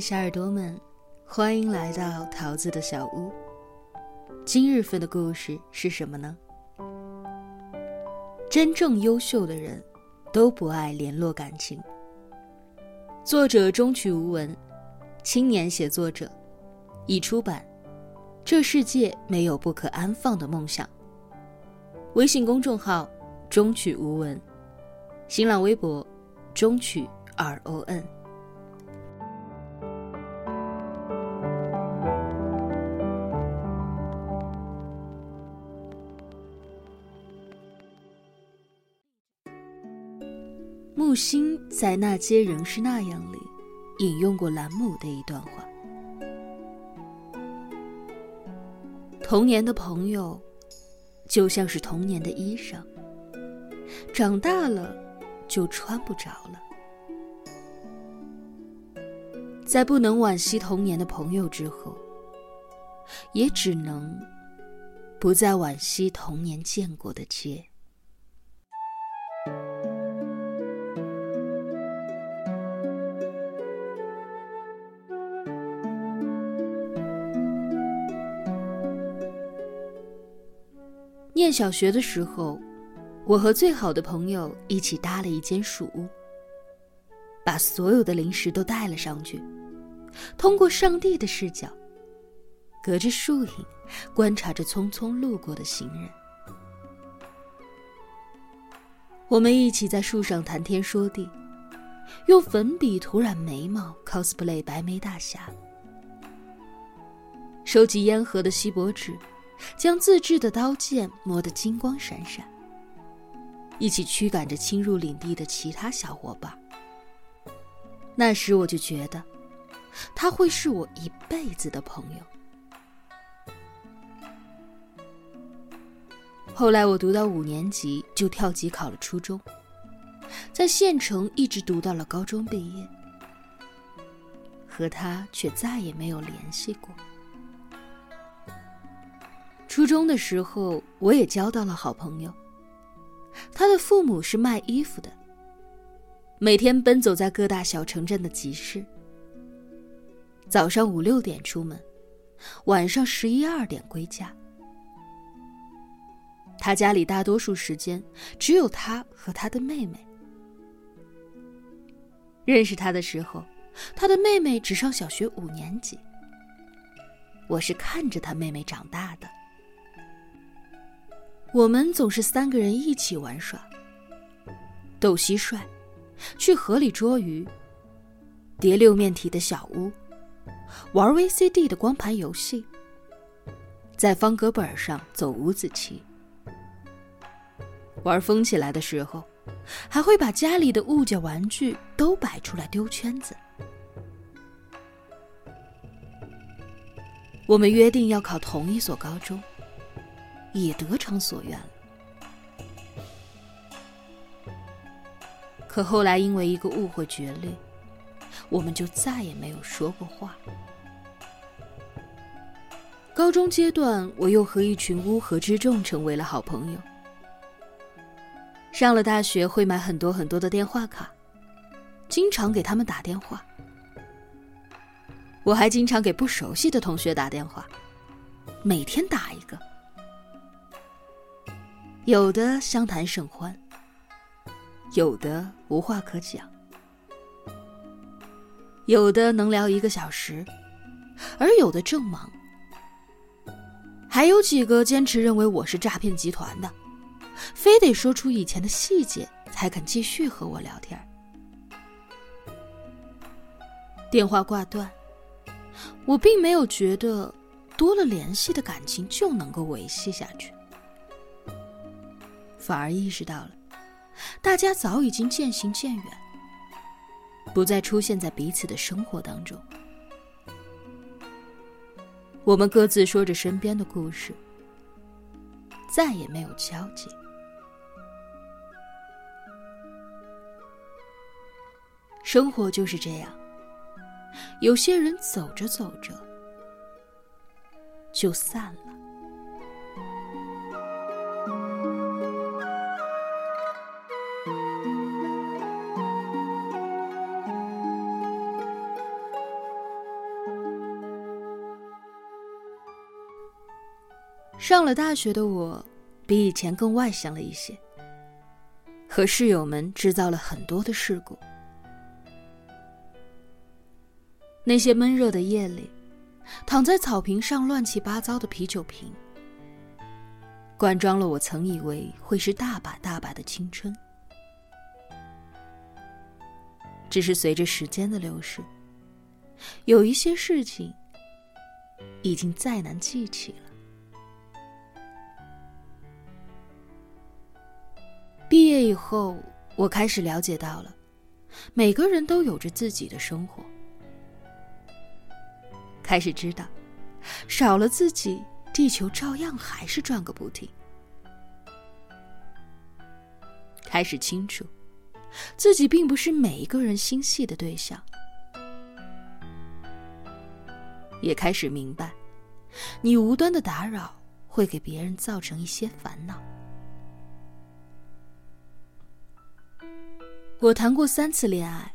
小耳朵们，欢迎来到桃子的小屋。今日份的故事是什么呢？真正优秀的人，都不爱联络感情。作者中曲无闻，青年写作者，已出版。这世界没有不可安放的梦想。微信公众号中曲无闻，新浪微博中曲 R O N。心在《那街仍是那样》里引用过兰姆的一段话：“童年的朋友，就像是童年的衣裳，长大了就穿不着了。在不能惋惜童年的朋友之后，也只能不再惋惜童年见过的街。”念小学的时候，我和最好的朋友一起搭了一间树屋，把所有的零食都带了上去，通过上帝的视角，隔着树影观察着匆匆路过的行人。我们一起在树上谈天说地，用粉笔涂染眉毛，cosplay 白眉大侠，收集烟盒的锡箔纸。将自制的刀剑磨得金光闪闪，一起驱赶着侵入领地的其他小伙伴。那时我就觉得，他会是我一辈子的朋友。后来我读到五年级就跳级考了初中，在县城一直读到了高中毕业，和他却再也没有联系过。初中的时候，我也交到了好朋友。他的父母是卖衣服的，每天奔走在各大小城镇的集市。早上五六点出门，晚上十一二点归家。他家里大多数时间只有他和他的妹妹。认识他的时候，他的妹妹只上小学五年级。我是看着他妹妹长大的。我们总是三个人一起玩耍，斗蟋蟀，去河里捉鱼，叠六面体的小屋，玩 VCD 的光盘游戏，在方格本上走五子棋。玩疯起来的时候，还会把家里的物件玩具都摆出来丢圈子。我们约定要考同一所高中。也得偿所愿了。可后来因为一个误会决裂，我们就再也没有说过话。高中阶段，我又和一群乌合之众成为了好朋友。上了大学，会买很多很多的电话卡，经常给他们打电话。我还经常给不熟悉的同学打电话，每天打一个。有的相谈甚欢，有的无话可讲，有的能聊一个小时，而有的正忙，还有几个坚持认为我是诈骗集团的，非得说出以前的细节才肯继续和我聊天。电话挂断，我并没有觉得多了联系的感情就能够维系下去。反而意识到了，大家早已经渐行渐远，不再出现在彼此的生活当中。我们各自说着身边的故事，再也没有交集。生活就是这样，有些人走着走着就散了。了大学的我，比以前更外向了一些，和室友们制造了很多的事故。那些闷热的夜里，躺在草坪上乱七八糟的啤酒瓶，灌装了我曾以为会是大把大把的青春。只是随着时间的流逝，有一些事情已经再难记起了。业以后，我开始了解到了，每个人都有着自己的生活。开始知道，少了自己，地球照样还是转个不停。开始清楚，自己并不是每一个人心系的对象。也开始明白，你无端的打扰会给别人造成一些烦恼。我谈过三次恋爱，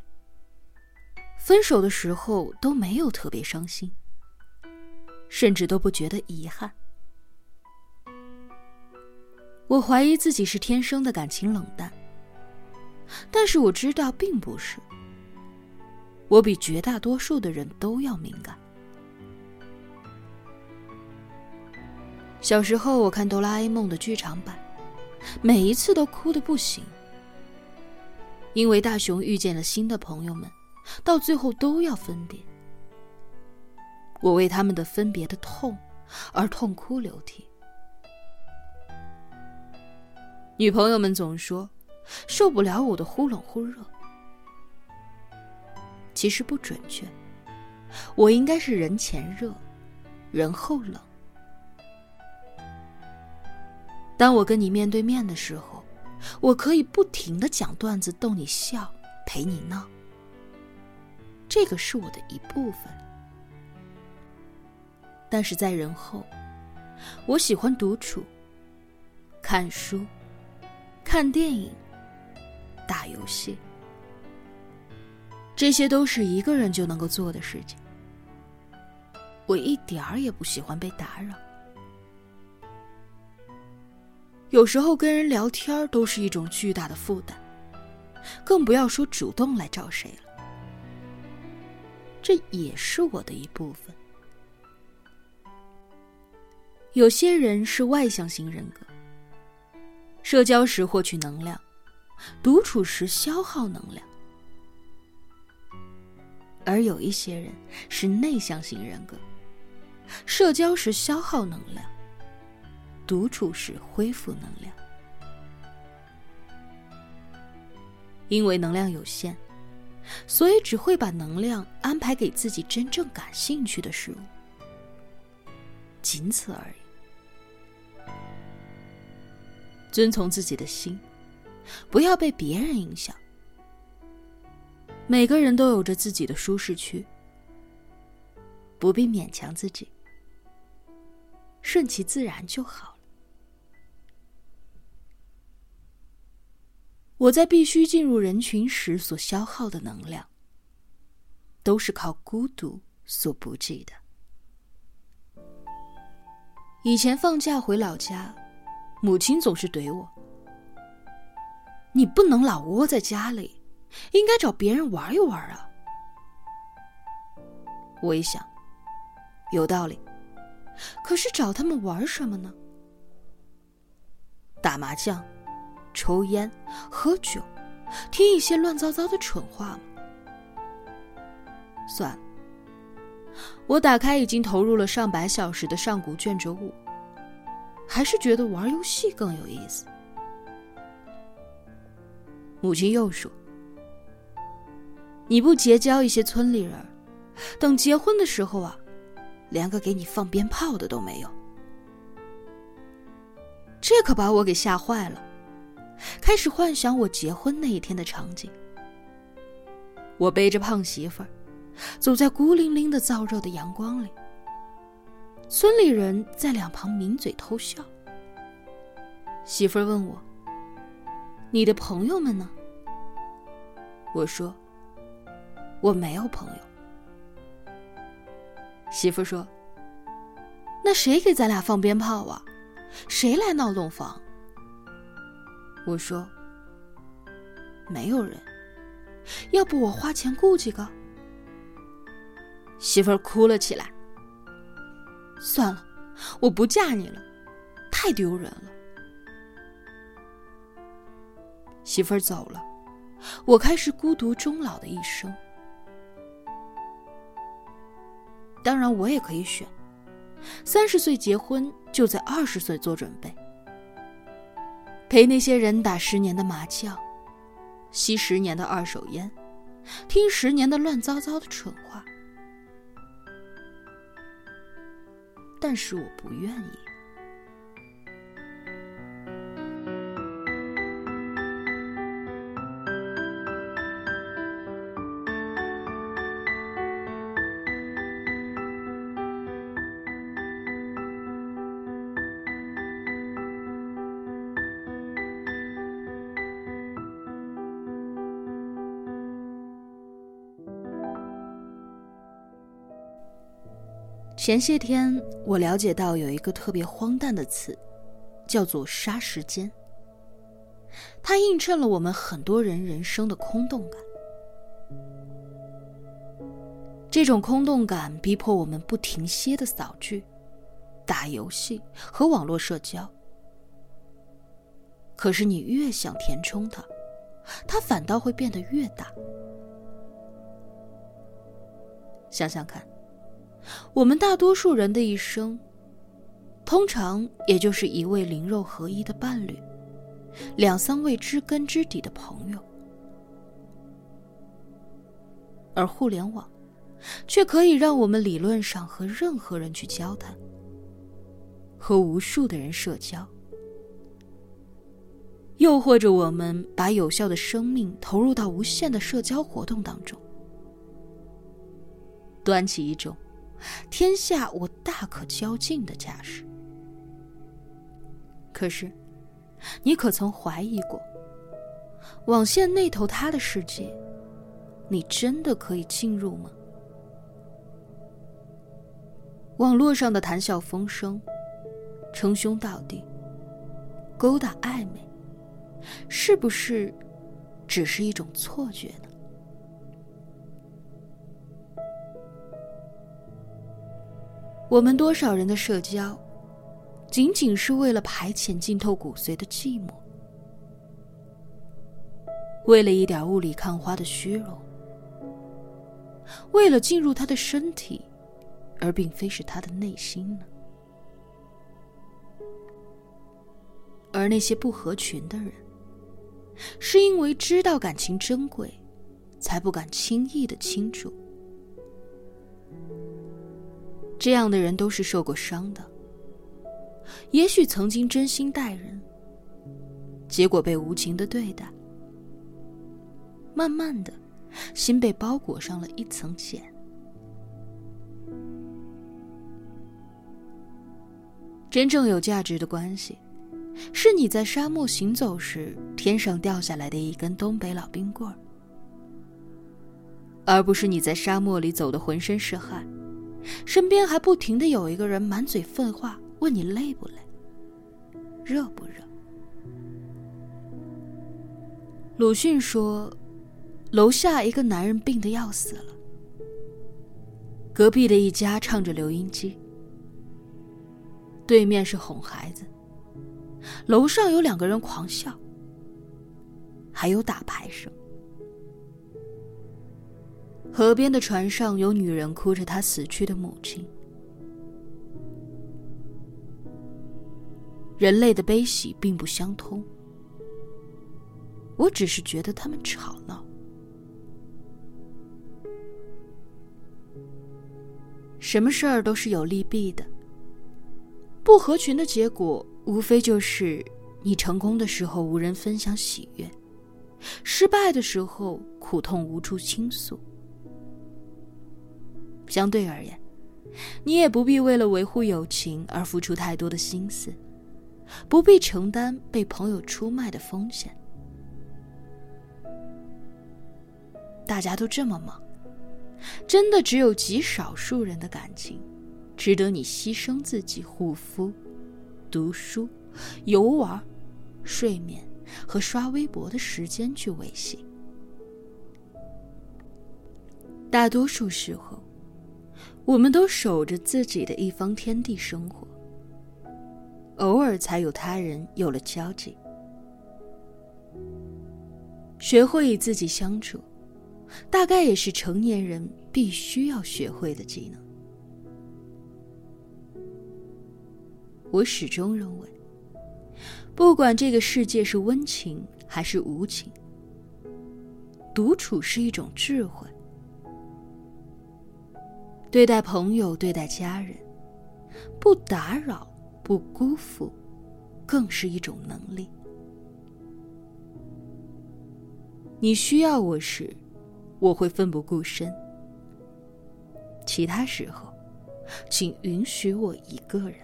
分手的时候都没有特别伤心。甚至都不觉得遗憾。我怀疑自己是天生的感情冷淡，但是我知道并不是。我比绝大多数的人都要敏感。小时候我看《哆啦 A 梦》的剧场版，每一次都哭的不行，因为大雄遇见了新的朋友们，到最后都要分别。我为他们的分别的痛而痛哭流涕。女朋友们总说受不了我的忽冷忽热，其实不准确，我应该是人前热，人后冷。当我跟你面对面的时候，我可以不停的讲段子逗你笑，陪你闹，这个是我的一部分。但是在人后，我喜欢独处、看书、看电影、打游戏，这些都是一个人就能够做的事情。我一点儿也不喜欢被打扰，有时候跟人聊天都是一种巨大的负担，更不要说主动来找谁了。这也是我的一部分。有些人是外向型人格，社交时获取能量，独处时消耗能量；而有一些人是内向型人格，社交时消耗能量，独处时恢复能量。因为能量有限，所以只会把能量安排给自己真正感兴趣的事物，仅此而已。遵从自己的心，不要被别人影响。每个人都有着自己的舒适区，不必勉强自己，顺其自然就好我在必须进入人群时所消耗的能量，都是靠孤独所补给的。以前放假回老家。母亲总是怼我：“你不能老窝在家里，应该找别人玩一玩啊。”我一想，有道理。可是找他们玩什么呢？打麻将、抽烟、喝酒，听一些乱糟糟的蠢话吗？算了，我打开已经投入了上百小时的上古卷轴五。还是觉得玩游戏更有意思。母亲又说：“你不结交一些村里人，等结婚的时候啊，连个给你放鞭炮的都没有。”这可把我给吓坏了，开始幻想我结婚那一天的场景。我背着胖媳妇儿，走在孤零零的燥热的阳光里。村里人在两旁抿嘴偷笑。媳妇儿问我：“你的朋友们呢？”我说：“我没有朋友。”媳妇儿说：“那谁给咱俩放鞭炮啊？谁来闹洞房？”我说：“没有人。要不我花钱雇几个？”媳妇儿哭了起来。算了，我不嫁你了，太丢人了。媳妇儿走了，我开始孤独终老的一生。当然，我也可以选：三十岁结婚，就在二十岁做准备，陪那些人打十年的麻将，吸十年的二手烟，听十年的乱糟糟的蠢话。但是我不愿意。前些天，我了解到有一个特别荒诞的词，叫做“杀时间”。它映衬了我们很多人人生的空洞感。这种空洞感逼迫我们不停歇的扫剧、打游戏和网络社交。可是你越想填充它，它反倒会变得越大。想想看。我们大多数人的一生，通常也就是一位灵肉合一的伴侣，两三位知根知底的朋友，而互联网，却可以让我们理论上和任何人去交谈，和无数的人社交，又或者我们把有效的生命投入到无限的社交活动当中，端起一种。天下我大可交尽的架势。可是，你可曾怀疑过，网线那头他的世界，你真的可以进入吗？网络上的谈笑风生、称兄道弟、勾搭暧昧，是不是只是一种错觉呢？我们多少人的社交，仅仅是为了排遣浸透骨髓的寂寞，为了一点雾里看花的虚荣，为了进入他的身体，而并非是他的内心呢？而那些不合群的人，是因为知道感情珍贵，才不敢轻易的倾注。这样的人都是受过伤的，也许曾经真心待人，结果被无情的对待，慢慢的，心被包裹上了一层茧。真正有价值的关系，是你在沙漠行走时天上掉下来的一根东北老冰棍儿，而不是你在沙漠里走的浑身是汗。身边还不停的有一个人满嘴废话，问你累不累，热不热。鲁迅说，楼下一个男人病得要死了，隔壁的一家唱着留音机，对面是哄孩子，楼上有两个人狂笑，还有打牌声。河边的船上有女人哭着她死去的母亲。人类的悲喜并不相通，我只是觉得他们吵闹。什么事儿都是有利弊的，不合群的结果无非就是你成功的时候无人分享喜悦，失败的时候苦痛无处倾诉。相对而言，你也不必为了维护友情而付出太多的心思，不必承担被朋友出卖的风险。大家都这么忙，真的只有极少数人的感情，值得你牺牲自己护肤、读书、游玩、睡眠和刷微博的时间去维系。大多数时候，我们都守着自己的一方天地生活，偶尔才有他人有了交集。学会与自己相处，大概也是成年人必须要学会的技能。我始终认为，不管这个世界是温情还是无情，独处是一种智慧。对待朋友，对待家人，不打扰，不辜负，更是一种能力。你需要我时，我会奋不顾身；其他时候，请允许我一个人。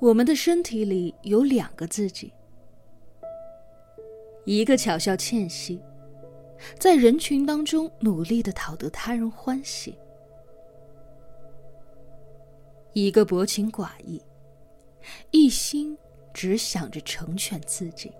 我们的身体里有两个自己，一个巧笑倩兮，在人群当中努力的讨得他人欢喜；一个薄情寡义，一心只想着成全自己。